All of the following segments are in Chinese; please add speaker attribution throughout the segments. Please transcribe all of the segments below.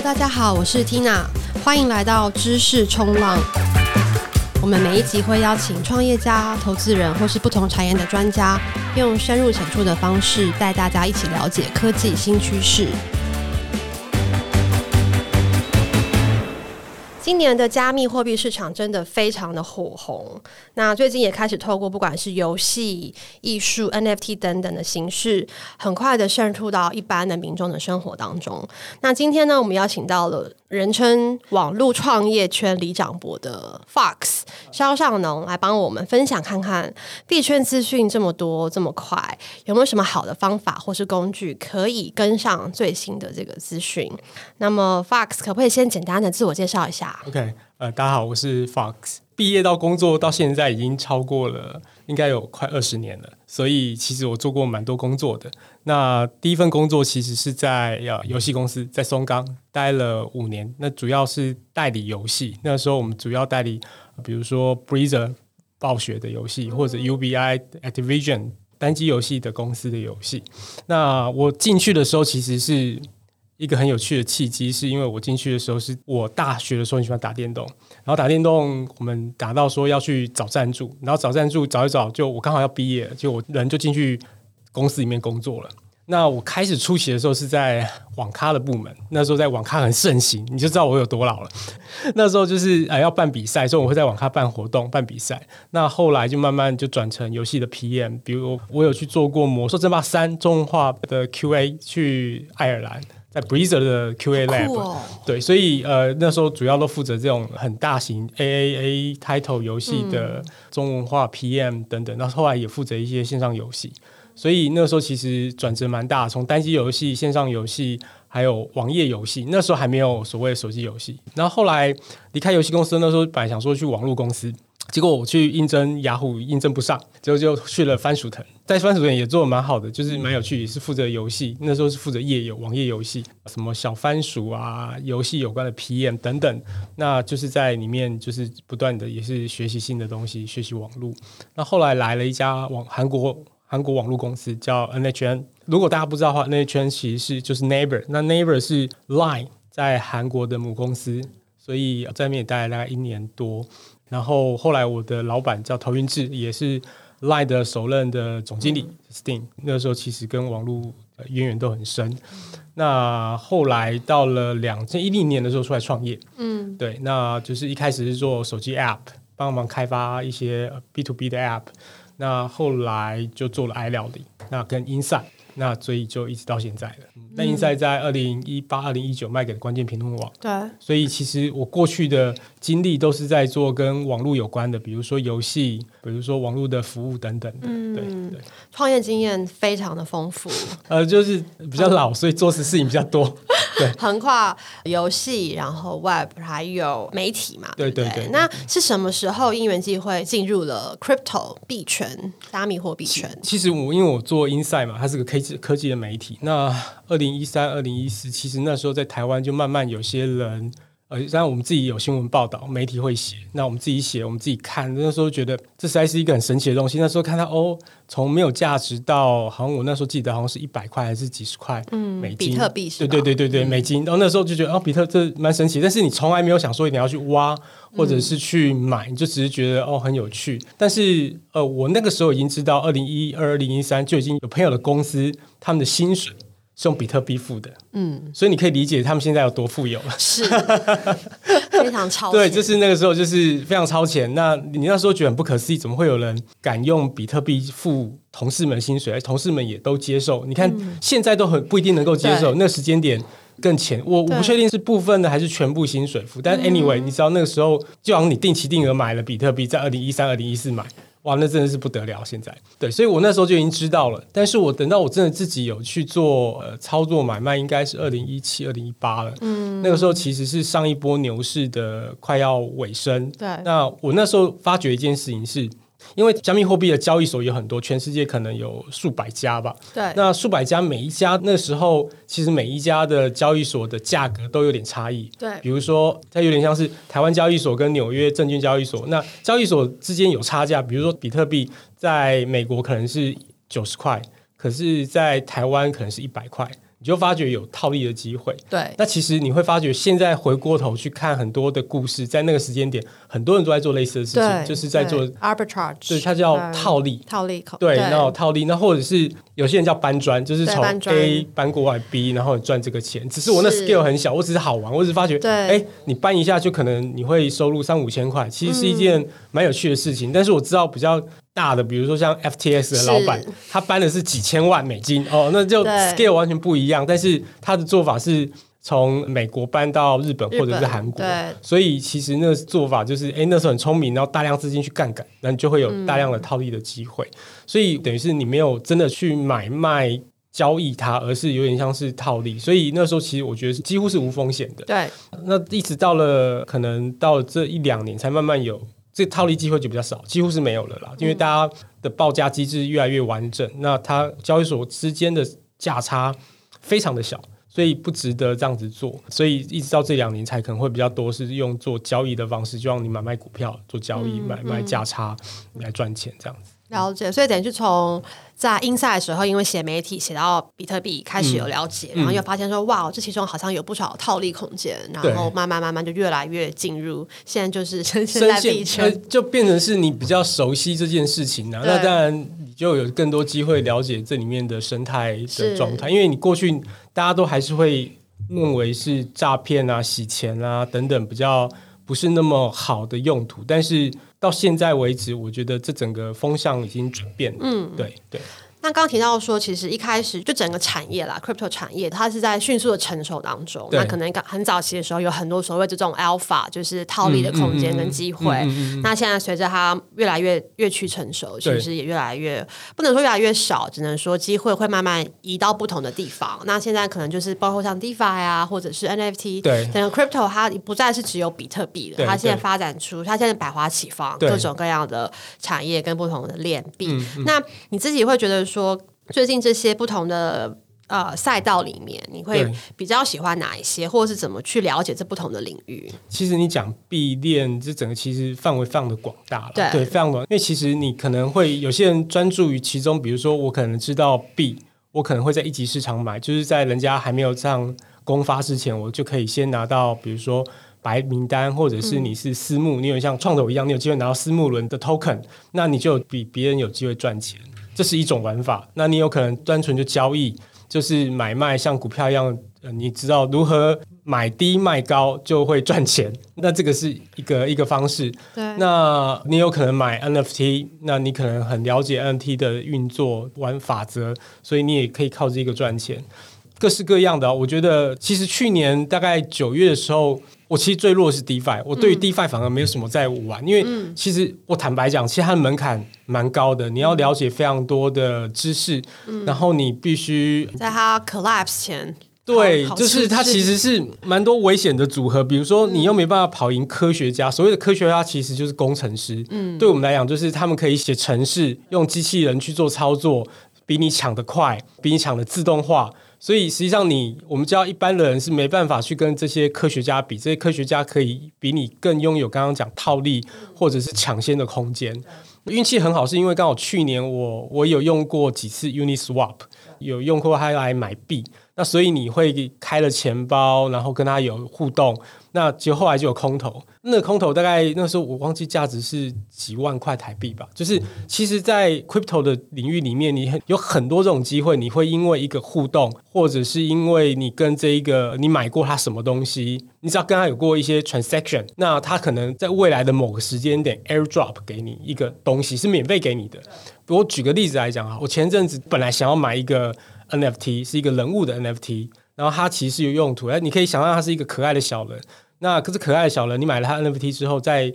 Speaker 1: 大家好，我是 Tina，欢迎来到知识冲浪。我们每一集会邀请创业家、投资人或是不同产业的专家，用深入浅出的方式带大家一起了解科技新趋势。今年的加密货币市场真的非常的火红，那最近也开始透过不管是游戏、艺术、NFT 等等的形式，很快的渗透到一般的民众的生活当中。那今天呢，我们邀请到了人称网络创业圈李长博的 Fox 肖尚农来帮我们分享看看币圈资讯这么多这么快，有没有什么好的方法或是工具可以跟上最新的这个资讯？那么 Fox 可不可以先简单的自我介绍一下
Speaker 2: ？OK，呃，大家好，我是 Fox。毕业到工作到现在已经超过了，应该有快二十年了。所以其实我做过蛮多工作的。那第一份工作其实是在呃游戏公司，在松冈待了五年。那主要是代理游戏。那时候我们主要代理，比如说 Blizzard 暴雪的游戏，或者 UBI Activision 单机游戏的公司的游戏。那我进去的时候其实是。一个很有趣的契机，是因为我进去的时候是我大学的时候很喜欢打电动，然后打电动我们打到说要去找赞助，然后找赞助找一找，就我刚好要毕业了，就我人就进去公司里面工作了。那我开始初期的时候是在网咖的部门，那时候在网咖很盛行，你就知道我有多老了。那时候就是呃要办比赛，所以我会在网咖办活动、办比赛。那后来就慢慢就转成游戏的 PM，比如我有去做过《魔兽争霸三》中文化的 QA，去爱尔兰。在 Blizzard 的 QA Lab，、哦、对，所以呃那时候主要都负责这种很大型 AAA title 游戏的中文化 PM 等等，那、嗯、后，后来也负责一些线上游戏，所以那时候其实转折蛮大，从单机游戏、线上游戏还有网页游戏，那时候还没有所谓的手机游戏。然后后来离开游戏公司，那时候本来想说去网络公司。结果我去应征雅虎，应征不上，结果就去了番薯藤，在番薯藤也做得蛮好的，就是蛮有趣，也是负责游戏，那时候是负责页游、网页游戏，什么小番薯啊，游戏有关的 PM 等等，那就是在里面就是不断的也是学习新的东西，学习网络。那后来来了一家网韩国韩国网络公司叫 NHN，如果大家不知道的话，NHN 其实是就是 Neighbor，那 Neighbor 是 Line 在韩国的母公司，所以在那边也待了大概一年多。然后后来我的老板叫陶云志，也是 Line 的首任的总经理。嗯、Steam 那时候其实跟网络渊源都很深。嗯、那后来到了两千一零年的时候出来创业，嗯，对，那就是一开始是做手机 App，帮忙开发一些 B to B 的 App。那后来就做了 i 料理，那跟 Inside。那所以就一直到现在了。那 Inside 在二零一八、二零一九卖给了关键评论网。对。所以其实我过去的经历都是在做跟网络有关的，比如说游戏，比如说网络的服务等等的。嗯。对对。
Speaker 1: 创业经验非常的丰富。
Speaker 2: 呃，就是比较老，所以做事事情比较多。对。横
Speaker 1: 跨游戏，然后 Web，还有媒体嘛。对对对，对，对。那是什么时候因缘际会进入了 Crypto 币圈、加密货币圈？
Speaker 2: 其实我因为我做 Inside 嘛，它是个 K。科技的媒体，那二零一三、二零一四，其实那时候在台湾就慢慢有些人，呃，当然我们自己有新闻报道，媒体会写，那我们自己写，我们自己看，那时候觉得这实在是一个很神奇的东西。那时候看到哦，从没有价值到好像我那时候记得好像是一百块还是几十块，嗯，美金，
Speaker 1: 比特币是吧？
Speaker 2: 对对对对对，美金。然后那时候就觉得哦，比特这蛮神奇，但是你从来没有想说一定要去挖或者是去买，你就只是觉得哦很有趣。但是呃，我那个时候已经知道，二零一二、二零一三就已经有朋友的公司，他们的薪水。是用比特币付的，嗯，所以你可以理解他们现在有多富有了，
Speaker 1: 是 非常超前。
Speaker 2: 对，就是那个时候就是非常超前。那你那时候觉得很不可思议，怎么会有人敢用比特币付同事们薪水？而同事们也都接受。你看、嗯、现在都很不一定能够接受，那时间点更前。我我不确定是部分的还是全部薪水付，但 anyway，、嗯、你知道那个时候，就好像你定期定额买了比特币，在二零一三、二零一四买。哇，那真的是不得了！现在对，所以我那时候就已经知道了。但是我等到我真的自己有去做呃操作买卖，应该是二零一七、二零一八了。嗯，那个时候其实是上一波牛市的快要尾声。对，那我那时候发觉一件事情是。因为加密货币的交易所有很多，全世界可能有数百家吧。对，那数百家，每一家那时候其实每一家的交易所的价格都有点差异。对，比如说它有点像是台湾交易所跟纽约证券交易所，那交易所之间有差价。比如说比特币在美国可能是九十块，可是在台湾可能是一百块。你就发觉有套利的机会。
Speaker 1: 对，
Speaker 2: 那其实你会发觉，现在回过头去看很多的故事，在那个时间点，很多人都在做类似的事情，就是在做
Speaker 1: arbitrage，
Speaker 2: 对，它叫套利，
Speaker 1: 套利口，
Speaker 2: 对，然后套利，那或者是有些人叫搬砖，就是从 A 搬过来 B，然后赚这个钱。只是我那 skill 很小，我只是好玩，我只是发觉，哎，你搬一下就可能你会收入三五千块，其实是一件蛮有趣的事情。但是我知道比较。大的，比如说像 FTS 的老板，他搬的是几千万美金哦，那就 scale 完全不一样。但是他的做法是从美国搬到日本或者是韩国，所以其实那个做法就是，哎，那时候很聪明，然后大量资金去杠杆，那你就会有大量的套利的机会。嗯、所以等于是你没有真的去买卖交易它，而是有点像是套利。所以那时候其实我觉得是几乎是无风险的。
Speaker 1: 对，
Speaker 2: 那一直到了可能到这一两年才慢慢有。这套利机会就比较少，几乎是没有了啦。因为大家的报价机制越来越完整，嗯、那它交易所之间的价差非常的小，所以不值得这样子做。所以一直到这两年才可能会比较多是用做交易的方式，就让你买卖股票做交易，嗯、买卖价差来赚钱这样子。
Speaker 1: 了解，所以等于是从。在 Inside 的时候，因为写媒体写到比特币开始有了解，嗯、然后又发现说，哇，这其中好像有不少套利空间，然后慢慢慢慢就越来越进入，现在就是深陷在币圈，
Speaker 2: 就变成是你比较熟悉这件事情呢、啊。那当然你就有更多机会了解这里面的生态的状态，因为你过去大家都还是会认为是诈骗啊、洗钱啊等等比较不是那么好的用途，但是。到现在为止，我觉得这整个风向已经转变了。嗯，对对。
Speaker 1: 那刚刚提到说，其实一开始就整个产业啦，crypto 产业，它是在迅速的成熟当中。那可能很早期的时候，有很多所谓这种 alpha，就是套利的空间跟机会。嗯嗯嗯嗯、那现在随着它越来越越趋成熟，其实也越来越不能说越来越少，只能说机会会慢慢移到不同的地方。那现在可能就是包括像 DeFi 啊，或者是 NFT，对，整个 crypto 它不再是只有比特币了，它现在发展出它现在百花齐放，各种各样的产业跟不同的链币。那你自己会觉得？说最近这些不同的呃赛道里面，你会比较喜欢哪一些，或者是怎么去了解这不同的领域？
Speaker 2: 其实你讲币链，这整个其实范围非常的广大了，对，对，非常广。因为其实你可能会有些人专注于其中，比如说我可能知道币，我可能会在一级市场买，就是在人家还没有上公发之前，我就可以先拿到，比如说白名单，或者是你是私募，嗯、你有像创投一样，你有机会拿到私募轮的 token，那你就比别人有机会赚钱。这是一种玩法，那你有可能单纯就交易，就是买卖像股票一样，呃，你知道如何买低卖高就会赚钱，那这个是一个一个方式。对，那你有可能买 NFT，那你可能很了解 NFT 的运作玩法则，所以你也可以靠这个赚钱，各式各样的。我觉得其实去年大概九月的时候。我其实最弱的是 DeFi，我对于 DeFi 反而没有什么在玩，嗯、因为其实我坦白讲，其实它的门槛蛮高的，你要了解非常多的知识，嗯、然后你必须
Speaker 1: 在它 collapse 前，
Speaker 2: 对，就是它其实是蛮多危险的组合，比如说你又没办法跑赢科学家，所谓的科学家其实就是工程师，嗯，对我们来讲，就是他们可以写程式，用机器人去做操作，比你抢得快，比你抢得自动化。所以实际上你，我们知道一般的人是没办法去跟这些科学家比，这些科学家可以比你更拥有刚刚讲套利或者是抢先的空间。运气很好，是因为刚好去年我我有用过几次 Uniswap，有用过它来买币，那所以你会开了钱包，然后跟他有互动。那就后来就有空投，那个空投大概那时候我忘记价值是几万块台币吧。就是其实，在 crypto 的领域里面，你很有很多这种机会，你会因为一个互动，或者是因为你跟这一个你买过他什么东西，你只要跟他有过一些 transaction，那他可能在未来的某个时间点 airdrop 给你一个东西是免费给你的。我举个例子来讲啊，我前阵子本来想要买一个 NFT，是一个人物的 NFT。然后它其实有用途，哎，你可以想象它是一个可爱的小人。那可是可爱的小人，你买了它 NFT 之后，在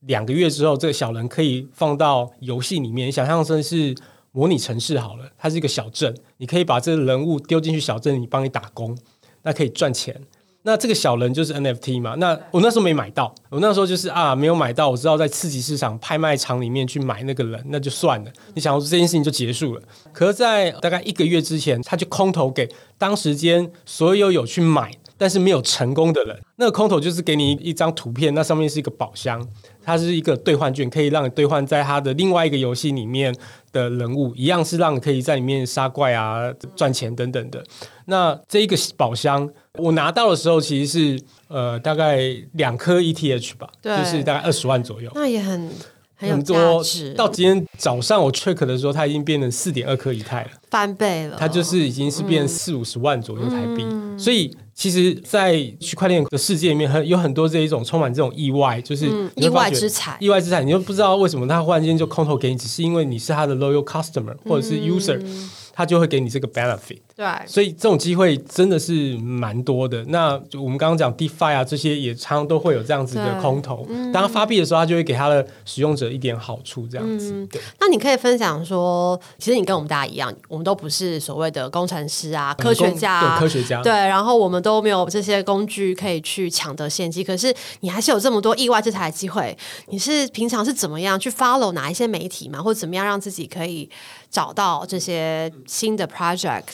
Speaker 2: 两个月之后，这个小人可以放到游戏里面。想象成是模拟城市好了，它是一个小镇，你可以把这个人物丢进去小镇里帮你打工，那可以赚钱。那这个小人就是 NFT 嘛？那我那时候没买到，我那时候就是啊，没有买到。我知道在次级市场拍卖场里面去买那个人，那就算了。你想说这件事情就结束了。可是，在大概一个月之前，他就空投给当时间所有有去买但是没有成功的人。那个空投就是给你一张图片，那上面是一个宝箱，它是一个兑换券，可以让你兑换在它的另外一个游戏里面的人物，一样是让你可以在里面杀怪啊、赚钱等等的。那这一个宝箱我拿到的时候，其实是呃大概两颗 ETH 吧，就是大概二十万左右。
Speaker 1: 那也很。很，
Speaker 2: 很多到今天早上我 check 的时候，它已经变成四点二颗以太了，
Speaker 1: 翻倍了。
Speaker 2: 它就是已经是变四五十万左右台币。嗯、所以其实，在区块链的世界里面，很有很多这一种充满这种意外，就是
Speaker 1: 意外之财。
Speaker 2: 意外之财，你又不知道为什么它忽然间就空投给你，只是因为你是他的 loyal customer 或者是 user。嗯他就会给你这个 benefit，
Speaker 1: 对，
Speaker 2: 所以这种机会真的是蛮多的。那我们刚刚讲 DeFi 啊，这些也常常都会有这样子的空投。当他发币的时候，他就会给他的使用者一点好处，这样子。嗯、
Speaker 1: 那你可以分享说，其实你跟我们大家一样，我们都不是所谓的工程师啊、科学家、啊，
Speaker 2: 科学家，
Speaker 1: 对，然后我们都没有这些工具可以去抢得先机。可是你还是有这么多意外之财的机会。你是平常是怎么样去 follow 哪一些媒体嘛，或者怎么样让自己可以？找到这些新的 project，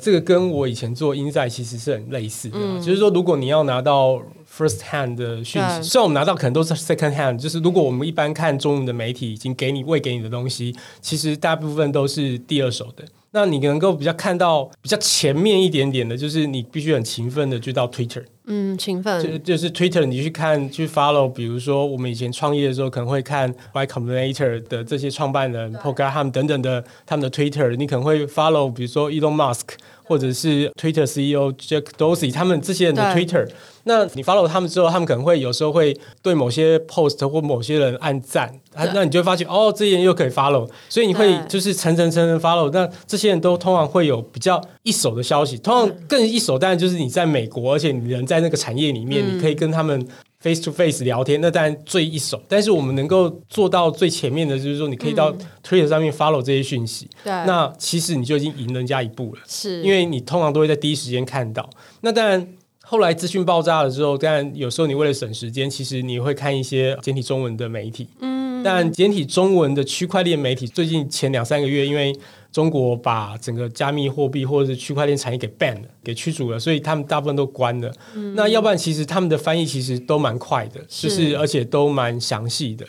Speaker 2: 这个跟我以前做 Insight 其实是很类似的，嗯，就是说如果你要拿到 first hand 的讯息，虽然我们拿到可能都是 second hand，就是如果我们一般看中文的媒体已经给你喂给你的东西，其实大部分都是第二手的。那你能够比较看到比较前面一点点的，就是你必须很勤奋的去到 Twitter，
Speaker 1: 嗯，勤奋，
Speaker 2: 就就是 Twitter，你去看去 follow，比如说我们以前创业的时候，可能会看 Y Combinator 的这些创办人 Paul Graham 等等的他们的 Twitter，你可能会 follow，比如说 Elon Musk。或者是 Twitter CEO Jack Dorsey 他们这些人的 Twitter，那你 follow 他们之后，他们可能会有时候会对某些 post 或某些人按赞，那你就会发现哦，这些人又可以 follow，所以你会就是层层层层 follow，那这些人都通常会有比较一手的消息，通常更一手，当然就是你在美国，而且你人在那个产业里面，你可以跟他们。Face to face 聊天，那当然最一手。但是我们能够做到最前面的，就是说你可以到 Twitter 上面 follow 这些讯息。对、嗯，那其实你就已经赢人家一步了。是，因为你通常都会在第一时间看到。那当然，后来资讯爆炸了之后，当然有时候你为了省时间，其实你会看一些简体中文的媒体。嗯，但简体中文的区块链媒体最近前两三个月，因为中国把整个加密货币或者是区块链产业给 ban 了，给驱逐了，所以他们大部分都关了。嗯、那要不然，其实他们的翻译其实都蛮快的，是就是而且都蛮详细的。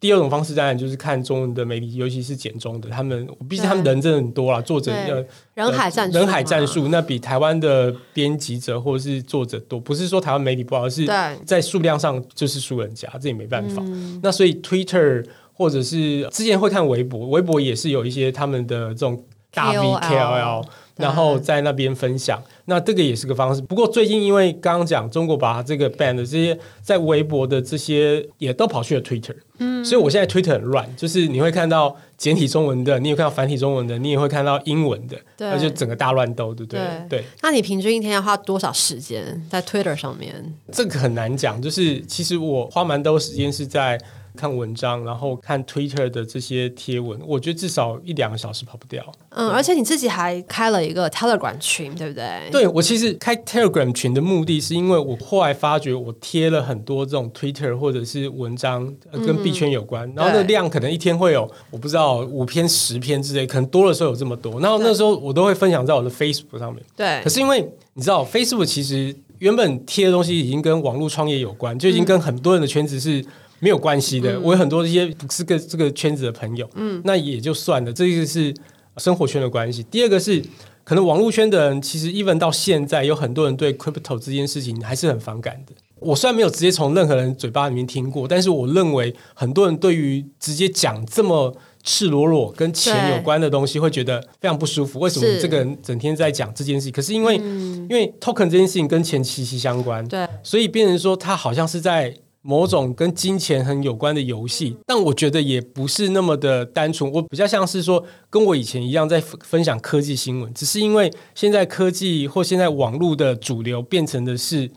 Speaker 2: 第二种方式当然就是看中文的媒体，尤其是简中的，他们毕竟他们人真的很多啦，作者呃
Speaker 1: 人海战术，
Speaker 2: 人海战术，那比台湾的编辑者或者是作者多。不是说台湾媒体不好，而是在数量上就是输人家，这也没办法。嗯、那所以 Twitter。或者是之前会看微博，微博也是有一些他们的这种大 V KOL，然后在那边分享，那这个也是个方式。不过最近因为刚刚讲中国把这个 ban 的这些在微博的这些也都跑去了 Twitter，嗯，所以我现在 Twitter 很乱，就是你会看到简体中文的，你也看到繁体中文的，你也会看到英文的，对，而且整个大乱斗，对不对？对。对，
Speaker 1: 那你平均一天要花多少时间在 Twitter 上面？
Speaker 2: 这个很难讲，就是其实我花蛮多时间是在。看文章，然后看 Twitter 的这些贴文，我觉得至少一两个小时跑不掉。
Speaker 1: 嗯，而且你自己还开了一个 Telegram 群，对不对？
Speaker 2: 对，我其实开 Telegram 群的目的是因为我后来发觉我贴了很多这种 Twitter 或者是文章跟币圈有关，嗯、然后那量可能一天会有我不知道五篇十篇之类，可能多的时候有这么多。然后那时候我都会分享在我的 Facebook 上面。对。可是因为你知道 Facebook 其实原本贴的东西已经跟网络创业有关，就已经跟很多人的圈子是。没有关系的，嗯、我有很多一些不是个这个圈子的朋友，嗯，那也就算了。这个是生活圈的关系。第二个是，可能网络圈的人其实 even 到现在，有很多人对 crypto 这件事情还是很反感的。我虽然没有直接从任何人嘴巴里面听过，但是我认为很多人对于直接讲这么赤裸裸跟钱有关的东西，会觉得非常不舒服。为什么这个人整天在讲这件事情？可是因为、嗯、因为 token 这件事情跟钱息息相关，对，所以变成说他好像是在。某种跟金钱很有关的游戏，但我觉得也不是那么的单纯。我比较像是说，跟我以前一样在分享科技新闻，只是因为现在科技或现在网络的主流变成的是，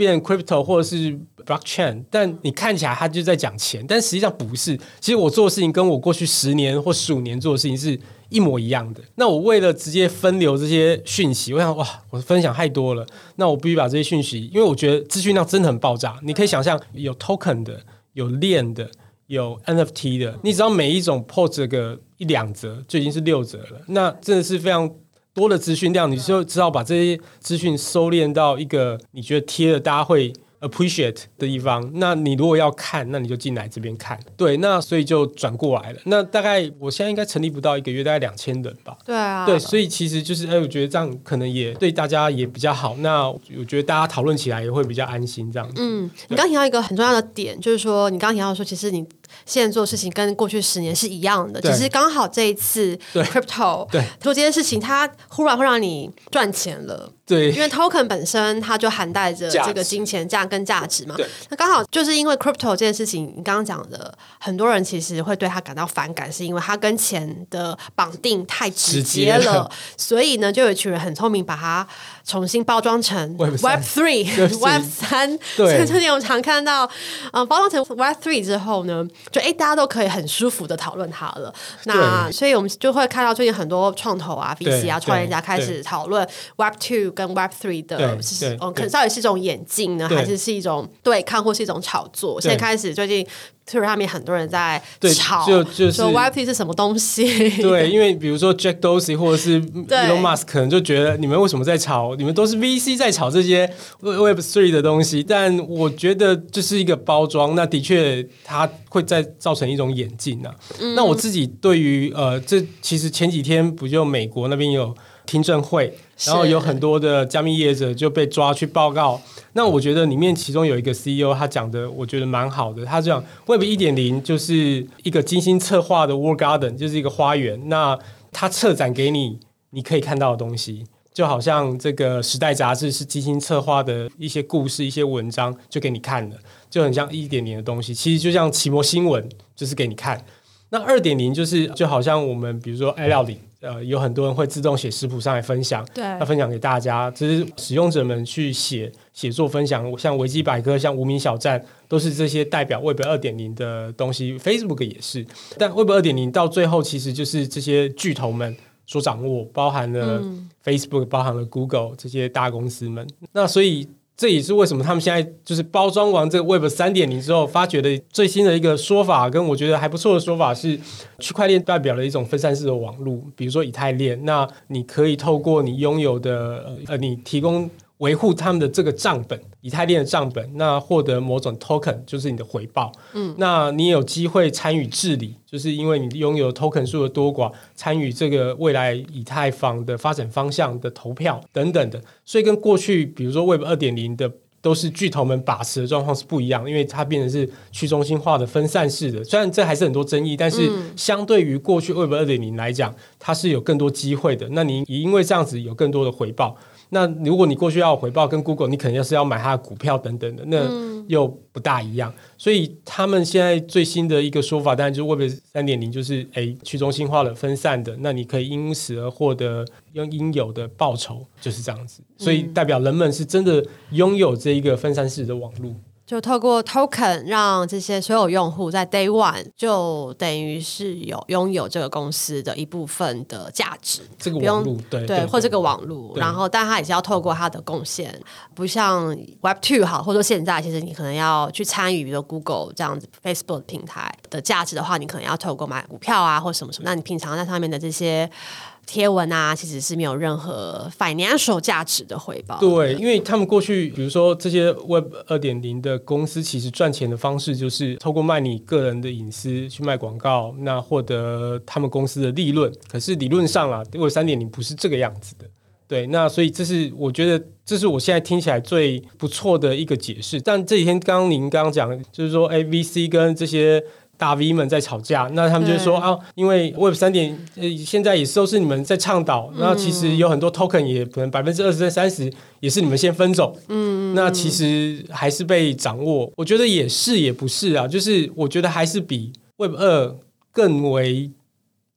Speaker 2: 变 crypto 或者是 blockchain，但你看起来他就在讲钱，但实际上不是。其实我做的事情跟我过去十年或十五年做的事情是。一模一样的。那我为了直接分流这些讯息，我想哇，我分享太多了。那我必须把这些讯息，因为我觉得资讯量真的很爆炸。你可以想象，有 token 的，有链的，有 NFT 的。你只要每一种 post 个一两折，就已经是六折了。那真的是非常多的资讯量，你就知道把这些资讯收敛到一个你觉得贴了大家会 appreciate 的地方，那你如果要看，那你就进来这边看。对，那所以就转过来了。那大概我现在应该成立不到一个月，大概两千人吧。
Speaker 1: 对啊。
Speaker 2: 对，所以其实就是，哎，我觉得这样可能也对大家也比较好。那我觉得大家讨论起来也会比较安心，这样子。
Speaker 1: 嗯，你刚提到一个很重要的点，就是说你刚提到说，其实你现在做事情跟过去十年是一样的，只是刚好这一次 crypto
Speaker 2: 对。
Speaker 1: 做这件事情，它忽然会让你赚钱了。
Speaker 2: 对，
Speaker 1: 因为 token 本身它就含带着这个金钱价跟价值嘛。对，那刚好就是因为 crypto 这件事情，你刚刚讲的，很多人其实会对它感到反感，是因为它跟钱的绑定太直接了，接了，所以呢，就有一群人很聪明，把它重新包装成 Web Three、Web 三。对，我们常看到，嗯，包装成 Web Three 之后呢，就哎，大家都可以很舒服的讨论它了。那所以我们就会看到最近很多创投啊、VC 啊、创业家开始讨论 Web Two。跟 Web Three 的，嗯，可能到底是一种演进呢，还是是一种对抗，或是一种炒作？现在开始，最近 Twitter 上面很多人在吵，就就是说 Three 是什么东西？
Speaker 2: 对，因为比如说 Jack Dorsey 或者是 Elon Musk，可能就觉得你们为什么在吵？你们都是 VC 在吵这些 Web Three 的东西。但我觉得这是一个包装，那的确它会在造成一种演进啊。嗯、那我自己对于呃，这其实前几天不就美国那边有听证会？然后有很多的加密业者就被抓去报告。那我觉得里面其中有一个 CEO，他讲的我觉得蛮好的。他讲 Web 一点零就是一个精心策划的 World Garden，就是一个花园。那他策展给你，你可以看到的东西，就好像这个时代杂志是精心策划的一些故事、一些文章，就给你看了，就很像一点零的东西。其实就像奇摩新闻，就是给你看。那二点零就是就好像我们比如说爱料理。呃，有很多人会自动写食谱上来分享，对，要分享给大家。只是使用者们去写写作分享，像维基百科、像无名小站，都是这些代表 Web 二点零的东西。Facebook 也是，但 Web 二点零到最后其实就是这些巨头们所掌握，包含了 Facebook，、嗯、包含了 Google 这些大公司们。那所以。这也是为什么他们现在就是包装完这个 Web 三点零之后，发觉的最新的一个说法，跟我觉得还不错的说法是，区块链代表了一种分散式的网络，比如说以太链，那你可以透过你拥有的呃，你提供。维护他们的这个账本，以太链的账本，那获得某种 token 就是你的回报。嗯，那你有机会参与治理，就是因为你拥有 token 数的多寡，参与这个未来以太坊的发展方向的投票等等的。所以跟过去比如说 Web 二点零的都是巨头们把持的状况是不一样，因为它变成是去中心化的分散式的。虽然这还是很多争议，但是相对于过去 Web 二点零来讲，它是有更多机会的。那你也因为这样子有更多的回报。那如果你过去要回报跟 Google，你肯定是要买它的股票等等的，那又不大一样。嗯、所以他们现在最新的一个说法，当然就是 Web 三点零，就是诶去中心化了分散的，那你可以因此而获得用应有的报酬，就是这样子。所以代表人们是真的拥有这一个分散式的网络。
Speaker 1: 就透过 token 让这些所有用户在 day one 就等于是有拥有这个公司的一部分的价值，
Speaker 2: 这个网络对对，
Speaker 1: 或这个网路，然后但他也是要透过他的贡献，不像 Web Two 好，或者说现在其实你可能要去参与，比如 Google 这样子 Facebook 平台的价值的话，你可能要透过买股票啊，或什么什么，那你平常在上面的这些。贴文啊，其实是没有任何 financial 价值的回报。
Speaker 2: 对，因为他们过去，比如说这些 Web 二点零的公司，其实赚钱的方式就是透过卖你个人的隐私去卖广告，那获得他们公司的利润。可是理论上啊，Web 三点零不是这个样子的。对，那所以这是我觉得这是我现在听起来最不错的一个解释。但这几天刚刚您刚刚讲，就是说，哎，VC 跟这些。大 V 们在吵架，那他们就说啊，因为 Web 三点呃，现在也都是你们在倡导，那其实有很多 Token 也可能百分之二十、三十也是你们先分走，嗯，那其实还是被掌握。我觉得也是，也不是啊，就是我觉得还是比 Web 二更为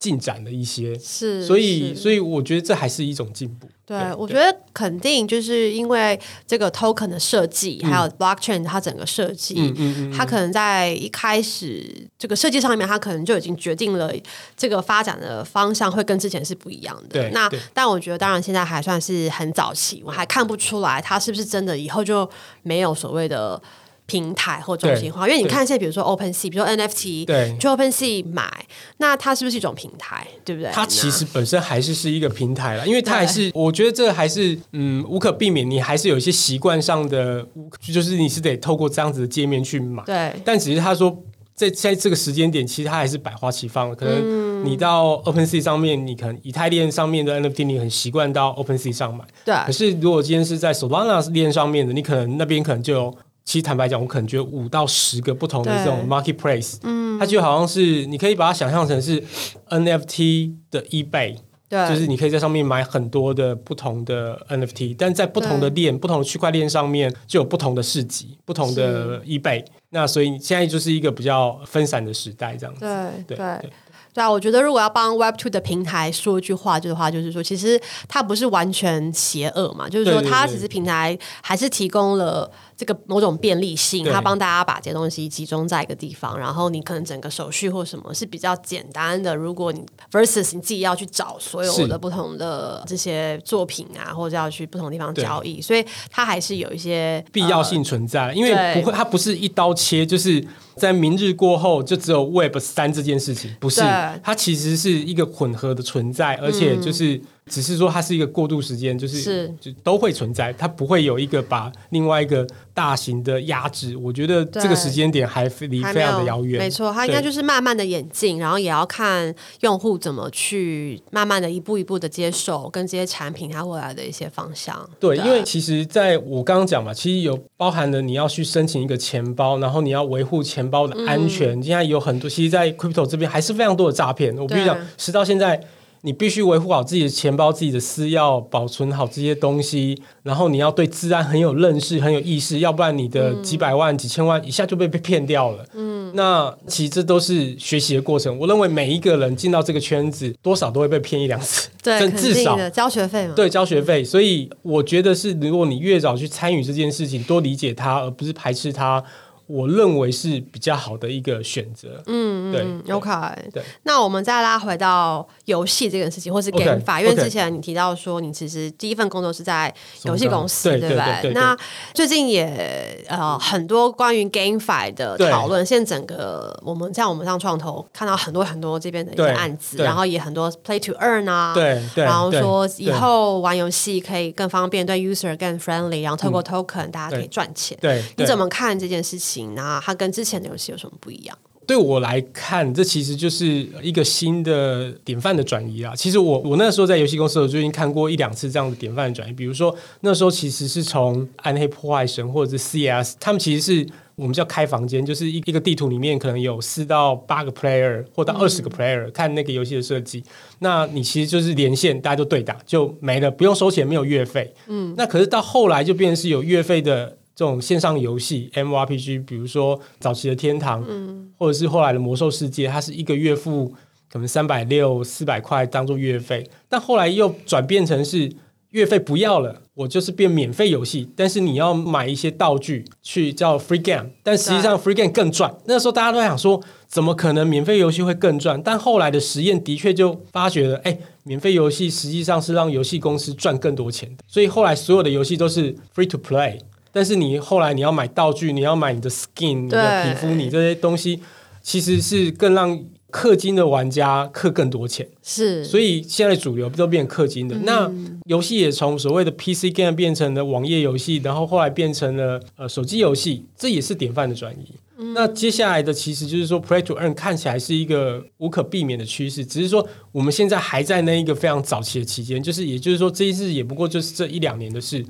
Speaker 2: 进展了一些，
Speaker 1: 是，
Speaker 2: 所以，所以我觉得这还是一种进步。
Speaker 1: 对，对我觉得肯定就是因为这个 token 的设计，嗯、还有 blockchain 它整个设计，嗯嗯嗯、它可能在一开始这个设计上面，它可能就已经决定了这个发展的方向会跟之前是不一样的。
Speaker 2: 对
Speaker 1: 那但我觉得，当然现在还算是很早期，我还看不出来它是不是真的以后就没有所谓的平台或中心化，因为你看现在，比如说 OpenSea，比如说 NFT，
Speaker 2: 对，
Speaker 1: 去 OpenSea 买，那它是不是一种平台，对不对？
Speaker 2: 它其实本身还是是一个平台了，因为它还是，我觉得这还是嗯无可避免，你还是有一些习惯上的，就是你是得透过这样子的界面去买，
Speaker 1: 对。
Speaker 2: 但只是他说在在这个时间点，其实它还是百花齐放，可能你到 OpenSea 上面，你可能以太链上面的 NFT，你很习惯到 OpenSea 上买，
Speaker 1: 对。
Speaker 2: 可是如果今天是在 Solana 链上面的，你可能那边可能就有。其实坦白讲，我可能觉得五到十个不同的这种 marketplace，嗯，它就好像是你可以把它想象成是 NFT 的 eBay，对，就是你可以在上面买很多的不同的 NFT，但在不同的链、不同的区块链上面就有不同的市集、不同的 eBay。那所以现在就是一个比较分散的时代，这样子。
Speaker 1: 对对。对。啊，我觉得如果要帮 Web Two 的平台说一句话，就是话，就是说，其实它不是完全邪恶嘛，就是说，它其实平台还是提供了这个某种便利性，它帮大家把这些东西集中在一个地方，然后你可能整个手续或什么是比较简单的。如果你 versus 你自己要去找所有的不同的这些作品啊，或者要去不同地方交易，所以它还是有一些
Speaker 2: 必要性存在，因为不会，它不是一刀切，就是。在明日过后，就只有 Web 三这件事情，不是，它其实是一个混合的存在，而且就是。只是说它是一个过渡时间，就是，是就都会存在，它不会有一个把另外一个大型的压制。我觉得这个时间点还离非常的遥远。
Speaker 1: 没错，它应该就是慢慢的演进，然后也要看用户怎么去慢慢的一步一步的接受跟这些产品它未来的一些方向。
Speaker 2: 对，对因为其实在我刚刚讲嘛，其实有包含了你要去申请一个钱包，然后你要维护钱包的安全。现在有很多，其实，在 Crypto 这边还是非常多的诈骗。我必须讲，直到现在。你必须维护好自己的钱包、自己的私钥，保存好这些东西。然后你要对治安很有认识、很有意识，要不然你的几百万、嗯、几千万一下就被被骗掉了。嗯，那其实这都是学习的过程。我认为每一个人进到这个圈子，多少都会被骗一两次。
Speaker 1: 对，
Speaker 2: 至少
Speaker 1: 交学费嘛。
Speaker 2: 对，交学费。所以我觉得是，如果你越早去参与这件事情，多理解它，而不是排斥它。我认为是比较好的一个选择。嗯，
Speaker 1: 对，OK。对，那我们再拉回到游戏这件事情，或是 GameFi，因为之前你提到说，你其实第一份工作是在游戏公司，对不对？那最近也呃很多关于 GameFi 的讨论。现在整个我们在我们上创投看到很多很多这边的一些案子，然后也很多 Play to Earn 啊，对，然后说以后玩游戏可以更方便，对 User 更 friendly，然后透过 Token 大家可以赚钱。对，你怎么看这件事情？那它跟之前的游戏有什么不一样？
Speaker 2: 对我来看，这其实就是一个新的典范的转移啊。其实我我那时候在游戏公司，我最近看过一两次这样的典范的转移。比如说那时候其实是从《暗黑破坏神》或者是 CS，他们其实是我们叫开房间，就是一一个地图里面可能有四到八个 player 或到二十个 player，嗯，看那个游戏的设计。那你其实就是连线，大家都对打就没了，不用收钱，没有月费。嗯，那可是到后来就变成是有月费的。这种线上游戏 MMORPG，比如说早期的天堂，嗯，或者是后来的魔兽世界，它是一个月付可能三百六、四百块当做月费，但后来又转变成是月费不要了，我就是变免费游戏，但是你要买一些道具去叫 free game，但实际上 free game 更赚。那时候大家都在想说，怎么可能免费游戏会更赚？但后来的实验的确就发觉了，哎，免费游戏实际上是让游戏公司赚更多钱的，所以后来所有的游戏都是 free to play。但是你后来你要买道具，你要买你的 skin、你的皮肤，你这些东西其实是更让氪金的玩家氪更多钱。是，所以现在主流都变成氪金的。嗯、那游戏也从所谓的 PC game 变成了网页游戏，然后后来变成了呃手机游戏，这也是典范的转移。嗯、那接下来的其实就是说，Play to Earn 看起来是一个无可避免的趋势，只是说我们现在还在那一个非常早期的期间，就是也就是说这一次也不过就是这一两年的事。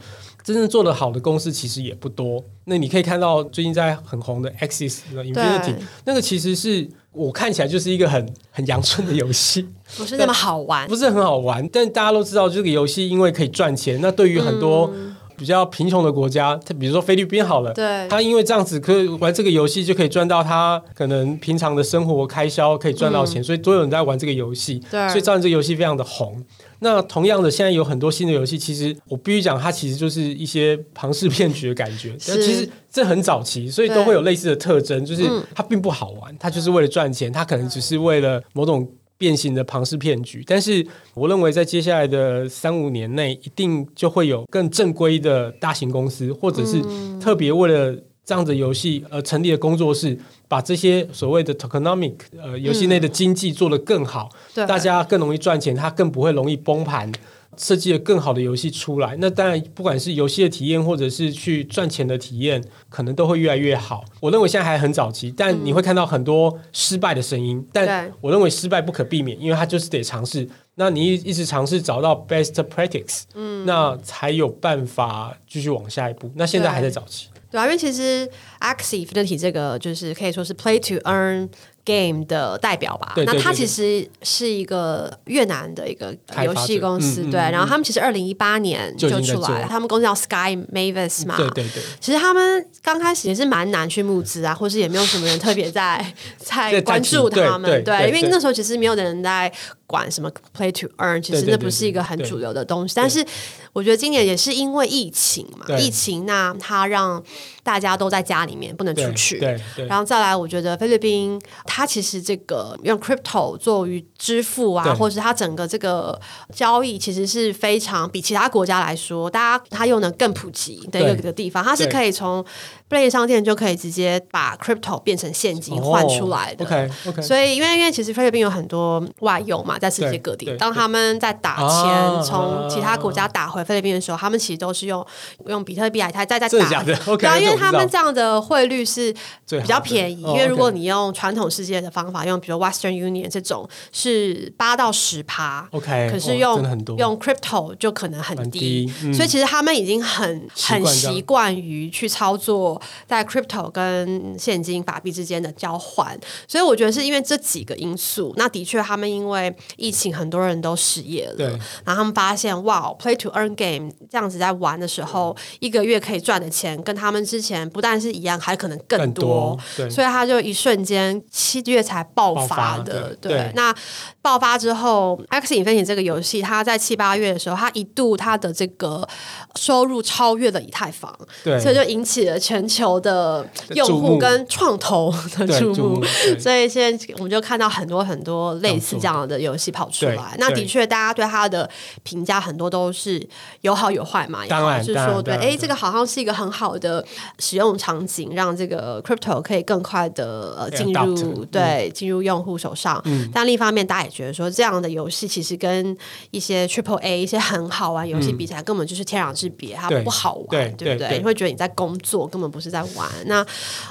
Speaker 2: 真正做得好的公司其实也不多。那你可以看到最近在很红的 Axie Infinity，那个其实是我看起来就是一个很 很阳春的游戏，
Speaker 1: 不是那么好玩，
Speaker 2: 不是很好玩。但大家都知道这个游戏因为可以赚钱，那对于很多比较贫穷的国家，它比如说菲律宾好了，对，他因为这样子可以玩这个游戏就可以赚到他可能平常的生活开销可以赚到钱，嗯、所以都有人在玩这个游戏，对，所以造成这个游戏非常的红。那同样的，现在有很多新的游戏，其实我必须讲，它其实就是一些庞氏骗局的感觉。但其实这很早期，所以都会有类似的特征，就是它并不好玩，它就是为了赚钱，它可能只是为了某种变形的庞氏骗局。但是我认为，在接下来的三五年内，一定就会有更正规的大型公司，或者是特别为了这样子游戏而成立的工作室，把这些所谓的 tokenomic 呃游戏内的经济做得更好，
Speaker 1: 嗯、
Speaker 2: 大家更容易赚钱，它更不会容易崩盘。设计了更好的游戏出来，那当然不管是游戏的体验，或者是去赚钱的体验，可能都会越来越好。我认为现在还很早期，但你会看到很多失败的声音。嗯、但我认为失败不可避免，因为它就是得尝试。那你一一直尝试找到 best practice，嗯，那才有办法继续往下一步。那现在还在早期，
Speaker 1: 对，对啊，因为其实 Axie Infinity 这个就是可以说是 play to earn。Game 的代表吧，
Speaker 2: 对对对对，
Speaker 1: 那它其实是一个越南的一个游戏公司，对，然后他们其实二零一八年就出来了，他们公司叫 Sky Mavis 嘛，
Speaker 2: 对对对，
Speaker 1: 其实他们刚开始也是蛮难去募资啊，或是也没有什么人特别在在关注他们，对，因为那时候其实没有的人在管什么 Play to Earn，其实那不是一个很主流的东西，但是我觉得今年也是因为疫情嘛，疫情那它让大家都在家里面不能出去，对，然后再来，我觉得菲律宾。它其实这个用 crypto 作为支付啊，或者是它整个这个交易，其实是非常比其他国家来说，大家它用的更普及的一个地方，它是可以从。便利商店就可以直接把 crypto 变成现金换出来的。
Speaker 2: Oh, OK OK。
Speaker 1: 所以因为因为其实菲律宾有很多外佣嘛，在世界各地，当他们在打钱从其他国家打回菲律宾的时候，他们其实都是用用比特币来再再再打。对啊，因为他们这样的汇率是比较便宜。因为如果你用传统世界的方法，用比如 Western Union 这种是八到十趴。
Speaker 2: OK。
Speaker 1: 可是用用 crypto 就可能很低。所以其实他们已经很很习惯于去操作。在 crypto 跟现金法币之间的交换，所以我觉得是因为这几个因素。那的确，他们因为疫情，很多人都失业了。对。然后他们发现，哇，play to earn game 这样子在玩的时候，一个月可以赚的钱跟他们之前不但是一样，还可能更多。更多对。所以他就一瞬间七月才爆发的。发对。对。那爆发之后，Axie Infinity 这个游戏，它在七八月的时候，它一度它的这个收入超越了以太坊。对。所以就引起了全。球的用户跟创投的注目，所以现在我们就看到很多很多类似这样的游戏跑出来。那的确，大家对它的评价很多都是有好有坏嘛。当然是说，对，哎，这个好像是一个很好的使用场景，让这个 crypto 可以更快的呃进入对进入用户手上。但另一方面，大家也觉得说，这样的游戏其实跟一些 Triple A 一些很好玩游戏比起来，根本就是天壤之别，它不好玩，对不对？你会觉得你在工作，根本不是。在玩那，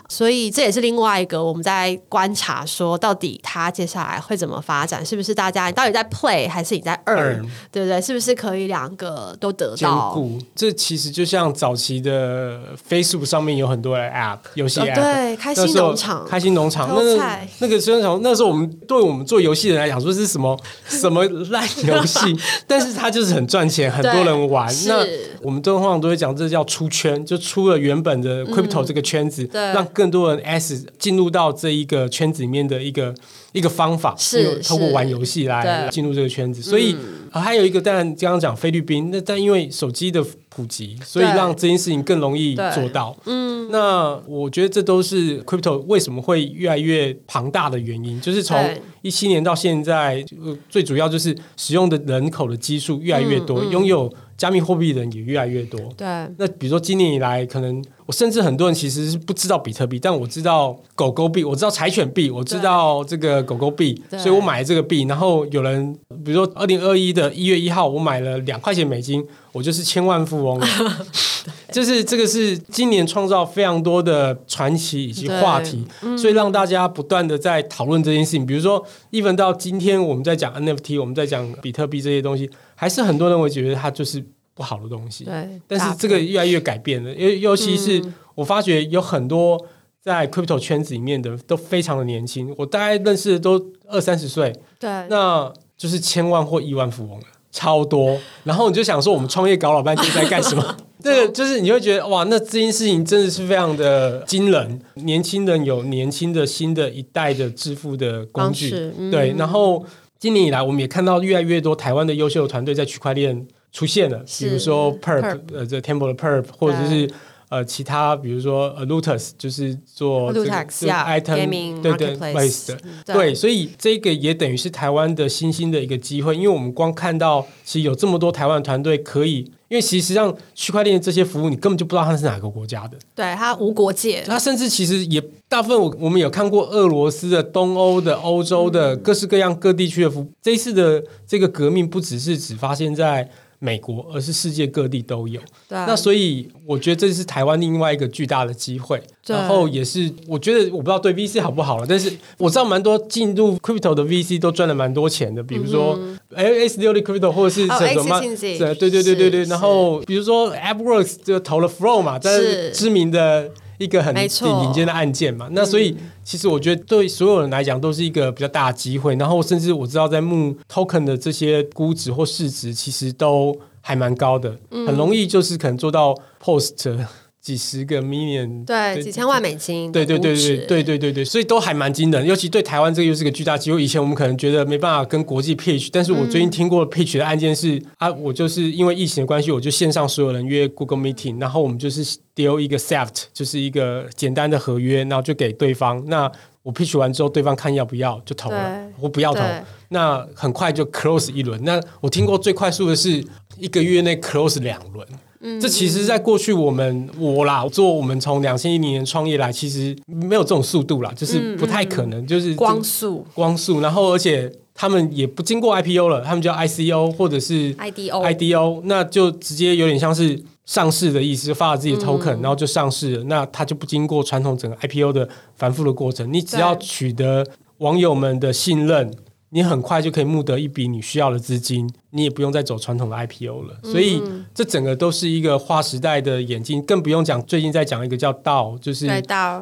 Speaker 1: 所以这也是另外一个我们在观察，说到底他接下来会怎么发展？是不是大家到底在 play 还是你在 earn？对不对？是不是可以两个都得到？
Speaker 2: 这其实就像早期的 Facebook 上面有很多的 app 游戏 app，
Speaker 1: 对，开心农场，
Speaker 2: 开心农场，那个那个时候那时候我们对我们做游戏的人来讲说是什么什么烂游戏，但是它就是很赚钱，很多人玩。那我们通常都会讲这叫出圈，就出了原本的。Crypto 这个圈子，让更多人 S 进入到这一个圈子里面的一个一个方法，是通过玩游戏来进入这个圈子。所以、嗯、还有一个，当然刚刚讲菲律宾，那但因为手机的普及，所以让这件事情更容易做到。嗯，那我觉得这都是 Crypto 为什么会越来越庞大的原因，就是从一七年到现在，最主要就是使用的人口的基数越来越多，拥、有加密货币的人也越来越多。对，那比如说今年以来，可能。我甚至很多人其实是不知道比特币，但我知道狗狗币，我知道柴犬币，我知道这个狗狗币，所以我买了这个币。然后有人，比如说二零二一的一月一号，我买了两块钱美金，我就是千万富翁。就是这个是今年创造非常多的传奇以及话题，所以让大家不断的在讨论这件事情。比如说，even 到今天我们在讲 NFT，我们在讲比特币这些东西，还是很多人会觉得它就是。不好的东西，对，但是这个越来越改变了，尤尤其是我发觉有很多在 crypto 圈子里面的都非常的年轻，我大概认识的都二三十岁，对，那就是千万或亿万富翁了，超多。然后你就想说，我们创业搞老半天在干什么？这个就是你会觉得哇，那这件事情真的是非常的惊人。年轻人有年轻的新的一代的致富的工具，嗯、对。然后今年以来，我们也看到越来越多台湾的优秀的团队在区块链。出现了，比如说 Perp，呃，这 Temple 的 Perp，或者是呃其他，比如说呃 Lootex 就是做这个
Speaker 1: item
Speaker 2: 对对 place 的，对，所以这个也等于是台湾的新兴的一个机会，因为我们光看到其实有这么多台湾团队可以。因为其实上区块链这些服务，你根本就不知道它是哪个国家的。
Speaker 1: 对，它无国界。
Speaker 2: 它甚至其实也大部分我我们有看过俄罗斯的、东欧的、欧洲的各式各样各地区的服务。这一次的这个革命不只是只发现在美国，而是世界各地都有。对，那所以我觉得这是台湾另外一个巨大的机会。然后也是我觉得我不知道对 VC 好不好了，但是我知道蛮多进入 Crypto 的 VC 都赚了蛮多钱的，比如说 S 六的 Crypto 或者是什么，对对对对对。然后比如说 AppWorks 就投了 Flow 嘛，但是知名的一个很顶尖的案件嘛。那所以其实我觉得对所有人来讲都是一个比较大的机会。然后甚至我知道在募 Token 的这些估值或市值其实都。还蛮高的，很容易就是可能做到 post 几十个 million，
Speaker 1: 对，对几千万美金，
Speaker 2: 对对对对对对对对，所以都还蛮惊人。尤其对台湾这个又是个巨大机会。以前我们可能觉得没办法跟国际 pitch，但是我最近听过 pitch 的案件是、嗯、啊，我就是因为疫情的关系，我就线上所有人约 Google Meeting，然后我们就是 deal 一个 SAFT，就是一个简单的合约，然后就给对方。那我 pitch 完之后，对方看要不要就投了，我不要投，那很快就 close 一轮。那我听过最快速的是。一个月内 close 两轮，嗯、这其实，在过去我们我啦做我们从两千一零年创业来，其实没有这种速度啦，就是不太可能，就是
Speaker 1: 光速。
Speaker 2: 光速，然后而且他们也不经过 IPO 了，他们叫 ICO 或者是
Speaker 1: IDO
Speaker 2: IDO，那就直接有点像是上市的意思，就发了自己的 token，、嗯、然后就上市了，那它就不经过传统整个 IPO 的繁复的过程，你只要取得网友们的信任。你很快就可以募得一笔你需要的资金，你也不用再走传统的 IPO 了。所以这整个都是一个划时代的眼镜，更不用讲最近在讲一个叫 DAO，就是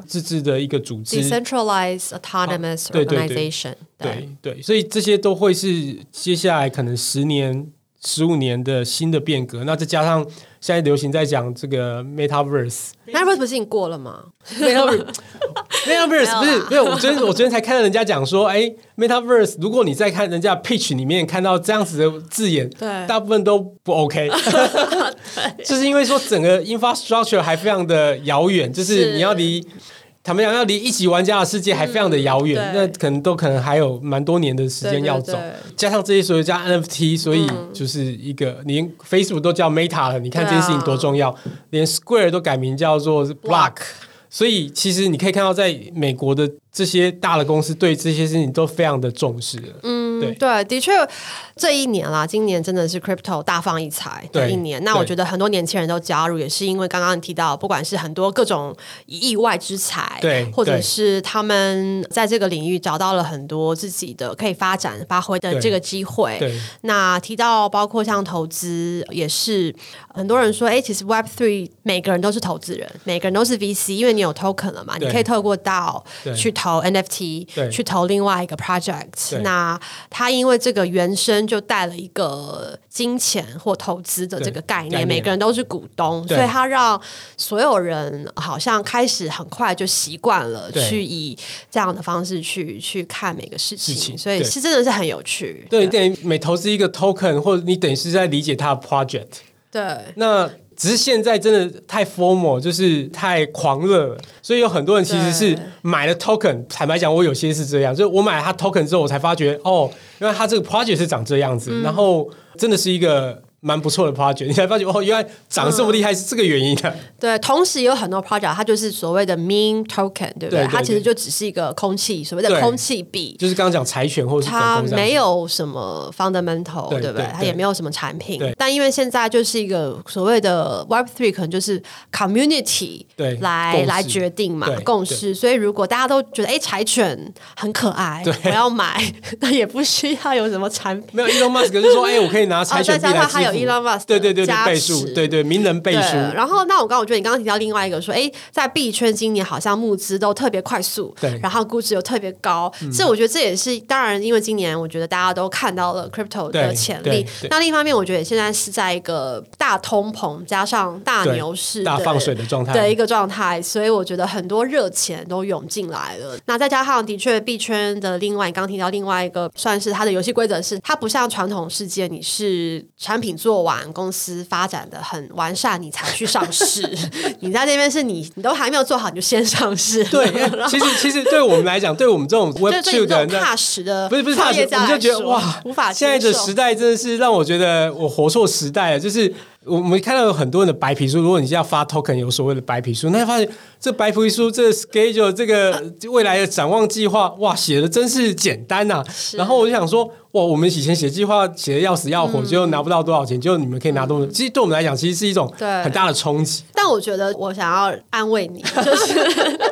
Speaker 2: 自治的一个组织
Speaker 1: ，Decentralized Autonomous Organization。
Speaker 2: 对对，所以这些都会是接下来可能十年、十五年的新的变革。那再加上现在流行在讲这个 Metaverse，Metaverse
Speaker 1: 不是已经过了吗
Speaker 2: ？metaverse，metaverse 不是没有，我昨天我昨天才看到人家讲说，哎，Metaverse，如果你在看人家 pitch 里面看到这样子的字眼，对，大部分都不 OK，就是因为说整个 infrastructure 还非常的遥远，就是。你要离他们讲要离一级玩家的世界还非常的遥远，嗯、那可能都可能还有蛮多年的时间要走，对对对，加上这些所有加 NFT，所以就是一个连 Facebook 都叫 Meta 了，你看这件事情多重要，啊、连 Square 都改名叫做 Block。所以，其实你可以看到，在美国的这些大的公司对这些事情都非常的重视。嗯，对，
Speaker 1: 对，的确。这一年啦，今年真的是 crypto 大放异彩的一年。那我觉得很多年轻人都加入，也是因为刚刚你提到，不管是很多各种意外之财，对，或者是他们在这个领域找到了很多自己的可以发展发挥的这个机会。对，那提到包括像投资，也是很多人说，哎，其实 Web Three 每个人都是投资人，每个人都是 VC，因为你有 token 了嘛，你可以透过 DAO 去投 NFT，去投另外一个 project。那他因为这个原生。就带了一个金钱或投资的这个概念，每个人都是股东，所以他让所有人好像开始很快就习惯了去以这样的方式去去看每个事情，事情所以是真的是很有趣。
Speaker 2: 对，等于每投资一个 token，或者你等于是在理解他的 project。
Speaker 1: 对，
Speaker 2: 那。只是现在真的太 formal，就是太狂热了，所以有很多人其实是买了 token。坦白讲，我有些是这样，就是我买了他 token 之后，我才发觉哦，原来他这个 project 是长这样子，嗯、然后真的是一个。蛮不错的 project，你才发觉哦，原来长得这么厉害是这个原因的。嗯、
Speaker 1: 对，同时有很多 project，它就是所谓的 mean token，对不对？对对对，它其实就只是一个空气，所谓的空气币，
Speaker 2: 就是刚刚讲柴犬或者
Speaker 1: 它没有什么 fundamental，对，对不对？它也没有什么产品。但因为现在就是一个所谓的 Web Three，可能就是 community 对来来决定嘛，共识。所以如果大家都觉得哎柴犬很可爱，对我要买，那也不需要有什么产品。
Speaker 2: 没有 Elon Musk 就是说哎，我可以拿柴犬币来。
Speaker 1: Elon Musk
Speaker 2: 对对对倍数，对对名人倍数。
Speaker 1: 然后，那我刚刚我觉得你刚刚提到另外一个说，哎，在币圈今年好像募资都特别快速，对，然后估值又特别高。所以我觉得这也是当然，因为今年我觉得大家都看到了 crypto 的潜力。那另一方面，我觉得现在是在一个大通膨加上大牛市
Speaker 2: 大放水的状态
Speaker 1: 的一个状态，所以我觉得很多热钱都涌进来了。那再加上的确币圈的另外，你刚刚提到另外一个，算是它的游戏规则是，它不像传统世界，你是产品。做完，公司发展的很完善，你才去上市。你在那边是你，你都还没有做好，你就先上市。
Speaker 2: 对，其实其实对我们来讲，对我们这种 Web Two 的，
Speaker 1: 踏实的
Speaker 2: 不是不是踏实，我们就觉得哇，
Speaker 1: 无法。
Speaker 2: 现在的时代真的是让我觉得我活错时代了，就是。我们看到有很多人的白皮书，如果你是要发 token，有所谓的白皮书，那发现这白皮书这个 schedule 这个未来的展望计划，哇，写的真是简单呐、啊。然后我就想说，哇，我们以前写计划写的要死要活，就、嗯、拿不到多少钱，就你们可以拿多少、嗯。其实对我们来讲，其实是一种很大的冲击。
Speaker 1: 但我觉得，我想要安慰你，就是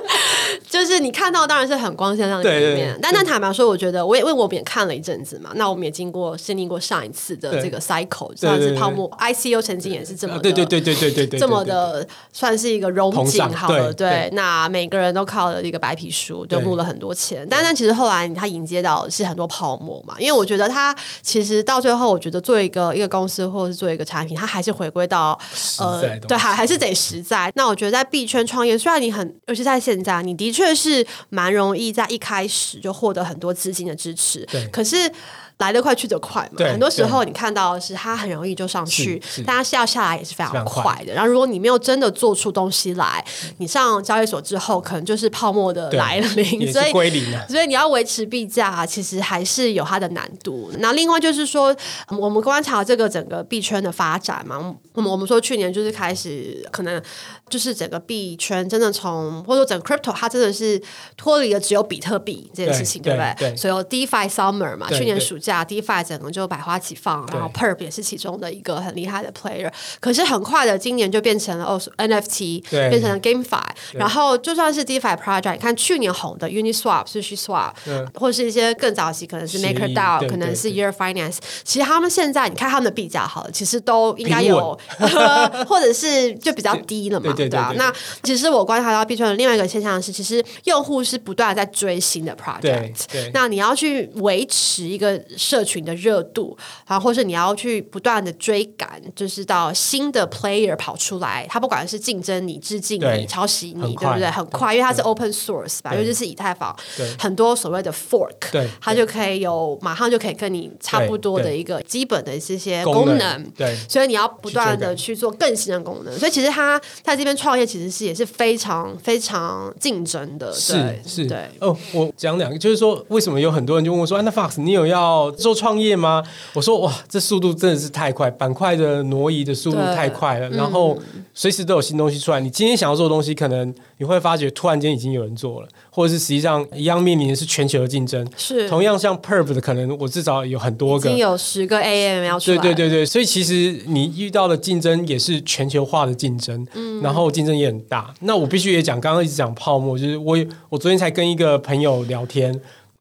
Speaker 1: 就是你看到当然是很光鲜亮丽的一面，但但坦白说，我觉得我也因为我们也看了一阵子嘛，那我们也经过经历过上一次的这个 cycle，算是泡沫 ICU 曾经也是这么的
Speaker 2: 对对对对对对对，
Speaker 1: 这么的算是一个融景好了，对，
Speaker 2: 对，
Speaker 1: 那每个人都靠了一个白皮书，就募了很多钱，但但其实后来他迎接到是很多泡沫嘛，因为我觉得他其实到最后，我觉得做一个一个公司或者是做一个产品，他还是回归到呃，对，还还是得实在。那我觉得在币圈创业，虽然你很，尤其在现在，你的确是蛮容易在一开始就获得很多资金的支持，对，可是。来得快去得快嘛，很多时候你看到的是它很容易就上去，但它下下来也是非常快的。然后如果你没有真的做出东西来，你上交易所之后可能就是泡沫的来临，所以归零了。所以你要维持币价，其实还是有它的难度。那另外就是说，我们观察这个整个币圈的发展嘛，我们我们说去年就是开始可能。就是整个币圈真的从，或者说整个 crypto，它真的是脱离了只有比特币这件事情，对，对不对？对，所以有 DeFi Summer 嘛，去年暑假 DeFi 整个就百花齐放，然后 Perp 也是其中的一个很厉害的 player。可是很快的，今年就变成了哦 NFT，变成了 GameFi。然后就算是 DeFi project，你看去年红的 Uniswap、SushiSwap，或是一些更早期可能是 MakerDAO，可能是 Year Finance，其实他们现在你看他们的币价好了，其实都应该有，或者是就比较低了嘛。对，啊，那其实我观察到币圈的另外一个现象是，其实用户是不断在追新的 project。那你要去维持一个社群的热度，啊，或是你要去不断的追赶，就是到新的 player 跑出来，他不管是竞争你、致敬你、抄袭你，对不对？很快，因为它是 open source 吧，尤其是以太坊，很多所谓的 fork，对，它就可以有马上就可以跟你差不多的一个基本的这些功能。对，所以你要不断的去做更新的功能。所以其实它在这边。创业其实是也是非常非常竞争的，是是，对哦。
Speaker 2: 我讲两个，就是说为什么有很多人就问我说：“那 Fox，你有要做创业吗？”我说：“哇，这速度真的是太快，板块的挪移的速度太快了，然后随时都有新东西出来。你今天想要做的东西，可能你会发觉突然间已经有人做了，或者是实际上一样面临的是全球的竞争。是同样像 Perp 的，可能我至少有很多个，
Speaker 1: 已经有十个 AM 要出来。
Speaker 2: 对对对对，所以其实你遇到的竞争也是全球化的竞争，嗯，然后。竞争也很大，那我必须也讲，刚刚一直讲泡沫，就是我我昨天才跟一个朋友聊天，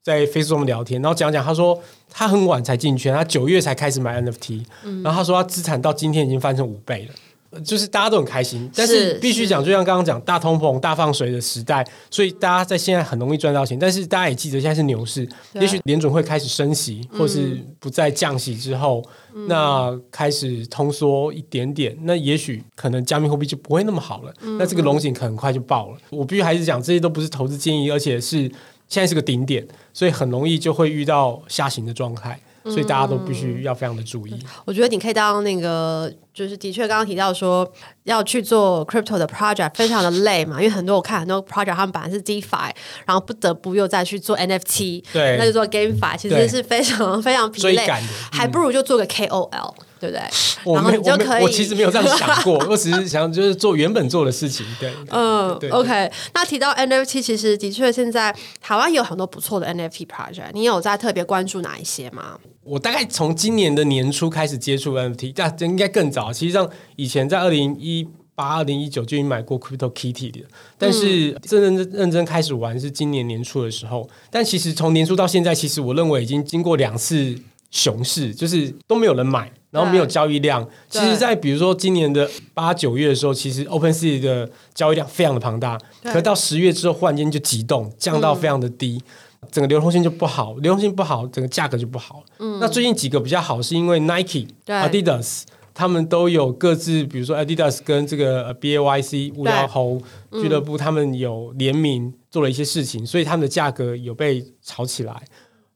Speaker 2: 在 Facebook 聊天，然后讲讲，他说他很晚才进圈，他九月才开始买 NFT，嗯，然后他说他资产到今天已经翻成五倍了。就是大家都很开心，但是必须讲，就像刚刚讲大通膨、大放水的时代，所以大家在现在很容易赚到钱。但是大家也记得，现在是牛市，也许联准会开始升息，或是不再降息之后，嗯、那开始通缩一点点，那也许可能加密货币就不会那么好了。嗯、那这个龙井可能很快就爆了。我必须还是讲，这些都不是投资建议，而且是现在是个顶点，所以很容易就会遇到下行的状态。所以大家都必须要非常的注意。
Speaker 1: 我觉得你可以当那个，就是的确刚刚提到说要去做 crypto 的 project，非常的累嘛，因为很多我看很多 project 他们本来是 DeFi，然后不得不又再去做 NFT，对，那就做 GameFi，其实是非常非常疲累，还不如就做个 KOL。对不对？然后你就可以，
Speaker 2: 我其实没有这样想过，我只是想就是做原本做的事情。对，
Speaker 1: 嗯，OK。那提到 NFT，其实的确现在台湾有很多不错的 NFT project，你有在特别关注哪一些吗？
Speaker 2: 我大概从今年的年初开始接触 NFT，但应该更早。其实上以前在二零一八、二零一九就已经买过 Crypto Kitty 的，但是真正认真开始玩是今年年初的时候。但其实从年初到现在，其实我认为已经经过两次熊市，就是都没有人买。然后没有交易量，其实，在比如说今年的八九月的时候，其实 OpenSea 的交易量非常的庞大，可到十月之后，忽然间就急冻，降到非常的低，嗯，整个流通性就不好，流通性不好，整个价格就不好。嗯，那最近几个比较好，是因为 Nike、Adidas 他们都有各自，比如说 Adidas 跟这个 BAYC 无聊猴俱乐部，他们有联名做了一些事情，所以他们的价格有被炒起来。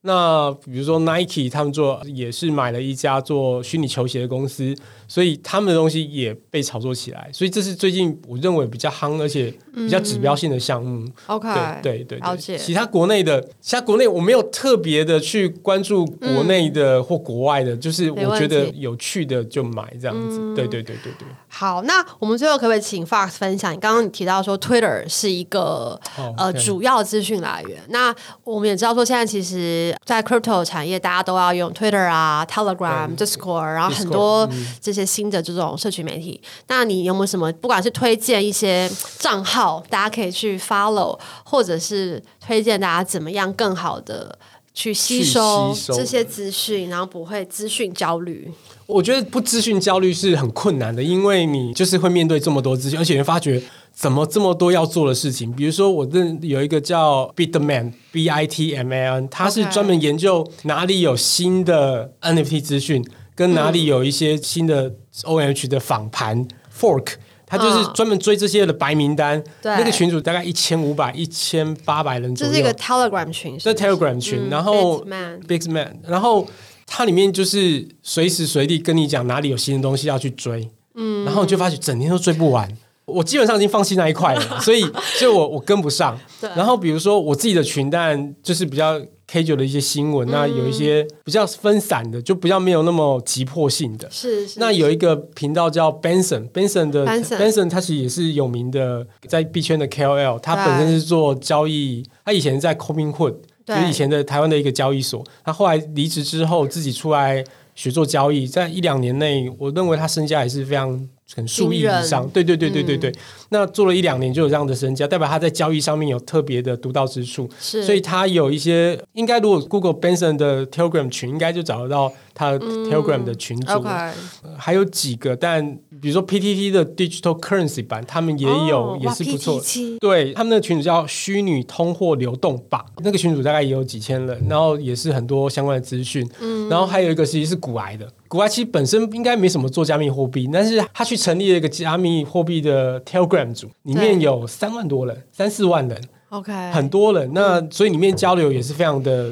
Speaker 2: 那比如说 Nike，他们做也是买了一家做虚拟球鞋的公司，所以他们的东西也被炒作起来。所以这是最近我认为比较夯，而且比较指标性的项目。
Speaker 1: 嗯、OK，
Speaker 2: 对对对，
Speaker 1: 了解。
Speaker 2: 其他国内的，其他国内我没有特别的去关注国内的或国外的，嗯、就是我觉得有趣的就买这样子。对对对对对。
Speaker 1: 好，那我们最后可不可以请 Fox 分享？你刚刚提到说 Twitter 是一个、oh. 呃主要资讯来源，那我们也知道说现在其实。在 crypto 产业，大家都要用 Twitter 啊、Telegram、Discord，然后很多这些新的这种社群媒体。嗯、那你有没有什么，不管是推荐一些账号，大家可以去 follow，或者是推荐大家怎么样更好的去吸收这些资讯，然后不会资讯焦虑？
Speaker 2: 我觉得不资讯焦虑是很困难的，因为你就是会面对这么多资讯，而且你发觉。怎么这么多要做的事情？比如说，我认有一个叫 Bitman，B I T M A N，他是专门研究哪里有新的 NFT 资讯，跟哪里有一些新的 OMH 的访盘 Fork，他就是专门追这些的白名单。对，那个群主大概一千五百、一千八百人左右。
Speaker 1: 这是一个 Telegram 群，
Speaker 2: 是 Telegram 群，然后 Big Man，, 然后它里面就是随时随地跟你讲哪里有新的东西要去追，嗯，然后你就发觉整天都追不完。我基本上已经放弃那一块了，所以，所以我我跟不上。然后比如说我自己的群，但就是比较 casual 的一些新闻，那有一些比较分散的，就比较没有那么急迫性的。是。那有一个频道叫 Benson，Benson 的 Benson，他其实也是有名的在币圈的 KOL，他本身是做交易，他以前在 Robinhood，就是以前的台湾的一个交易所，他后来离职之后自己出来学做交易，在一两年内，我认为他身价也是非常。很数亿以上，对对对对对对。嗯、那做了一两年就有这样的身价，代表他在交易上面有特别的独到之处。是，所以他有一些应该，如果 Google Benson 的 Telegram 群，应该就找得到他 Telegram 的群组。嗯 okay 呃、还有几个，但比如说 PTT 的 Digital Currency 版，他们也有，哦、也是不错。对，他们的群组叫虚拟通货流动吧，那个群组大概也有几千人，然后也是很多相关的资讯。嗯，然后还有一个其实是古癌的。古埃其实本身应该没什么做加密货币，但是他去成立了一个加密货币的 Telegram 组，里面有三万多人，三四万人，OK，很多人。那所以里面交流也是非常的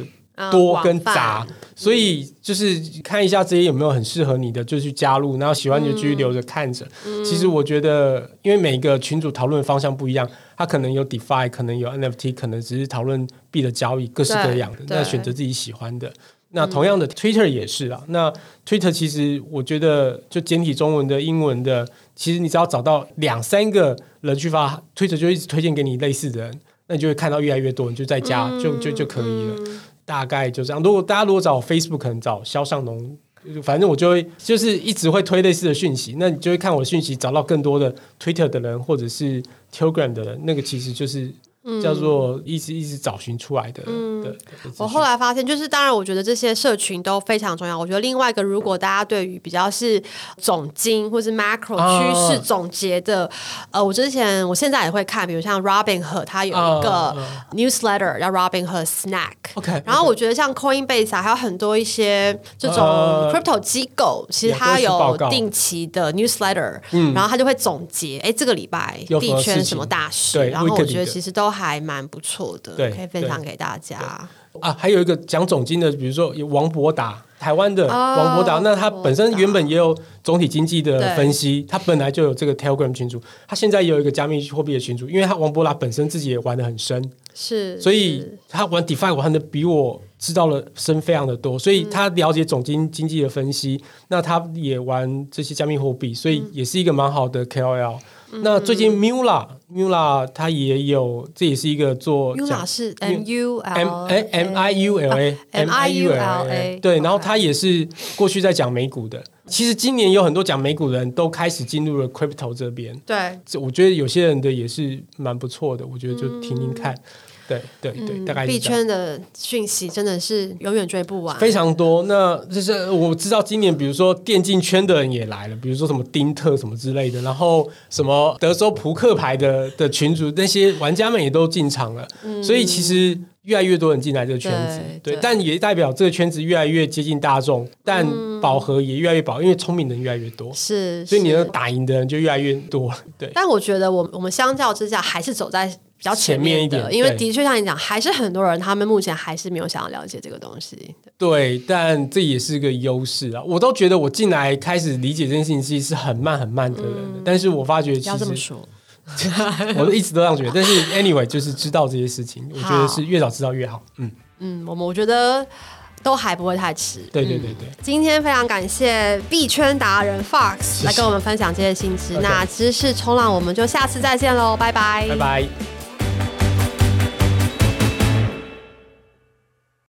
Speaker 2: 多跟杂，所以就是看一下这些有没有很适合你的，就去加入，然后喜欢就继续留着看着。其实我觉得，因为每个群组讨论方向不一样，他可能有 DeFi，可能有 NFT，可能只是讨论币的交易，各式各样的，那选择自己喜欢的。那同样的，Twitter 也是啊。那 Twitter 其实我觉得，就简体中文的、英文的，其实你只要找到两三个人去发，Twitter 就一直推荐给你类似的人，那你就会看到越来越多，你就在家就就就可以了。大概就这样。如果大家如果找 Facebook，可能找肖尚农，反正我就会就是一直会推类似的讯息，那你就会看我的讯息，找到更多的 Twitter 的人或者是 Telegram 的人，那个其实就是。叫做一直一直找寻出来的。嗯，对。
Speaker 1: 我后来发现，就是当然，我觉得这些社群都非常重要。我觉得另外一个，如果大家对于比较是总经或是 macro 趋势总结的，啊、呃，我之前我现在也会看，比如像 Robinhood，它有一个 newsletter 叫 Robinhood Snack。OK。然后我觉得像 Coinbase 啊，还有很多一些这种 crypto 机构，其实它有定期的 newsletter，嗯，然后它就会总结，哎，这个礼拜币圈什么大事，然后我觉得其实都。还蛮不错的，对，可以分享给大家。
Speaker 2: 啊。还有一个讲总经的，比如说有王博达，台湾的王博达，哦、那他本身原本也有总体经济的分析，他本来就有这个 Telegram 群组，他现在也有一个加密货币的群组，因为他王博达本身自己也玩的很深，是，所以他玩 DeFi 玩的比我知道了深非常的多，所以他了解总经经济的分析，嗯、那他也玩这些加密货币，所以也是一个蛮好的 KOL。那最近 Mula，Mula 它也有，这也是一个做
Speaker 1: Mula 是 M U L
Speaker 2: M M I U L A M I U L A 对，然后他也是过去在讲美股的。其实今年有很多讲美股的人都开始进入了 Crypto 这边。对，我觉得有些人的也是蛮不错的，我觉得就听听看。对对对，嗯、大概币
Speaker 1: 圈的讯息真的是永远追不完，
Speaker 2: 非常多。那就是我知道今年，比如说电竞圈的人也来了，比如说什么丁特什么之类的，然后什么德州扑克牌的的群组，那些玩家们也都进场了。嗯、所以其实越来越多人进来这个圈子，对，对对，但也代表这个圈子越来越接近大众，但饱和也越来越饱，因为聪明的人越来越多，是，所以你能打赢的人就越来越多。对，
Speaker 1: 但我觉得我我们相较之下还是走在。比较前面，
Speaker 2: 一点，
Speaker 1: 因为的确像你讲，还是很多人他们目前还是没有想要了解这个东西。
Speaker 2: 对，但这也是个优势啊！我都觉得我进来开始理解这件事情，其实是很慢很慢的人的，嗯、但是我发觉其实，
Speaker 1: 要这么说，
Speaker 2: 我都一直都这样觉得。但是 anyway，就是知道这些事情，我觉得是越早知道越好。嗯
Speaker 1: 嗯，我们我觉得。都还不会太迟。
Speaker 2: 对对对对、嗯，
Speaker 1: 今天非常感谢币圈达人 Fox 来跟我们分享这些新知。那知识冲浪，我们就下次再见喽，拜拜，
Speaker 2: 拜拜。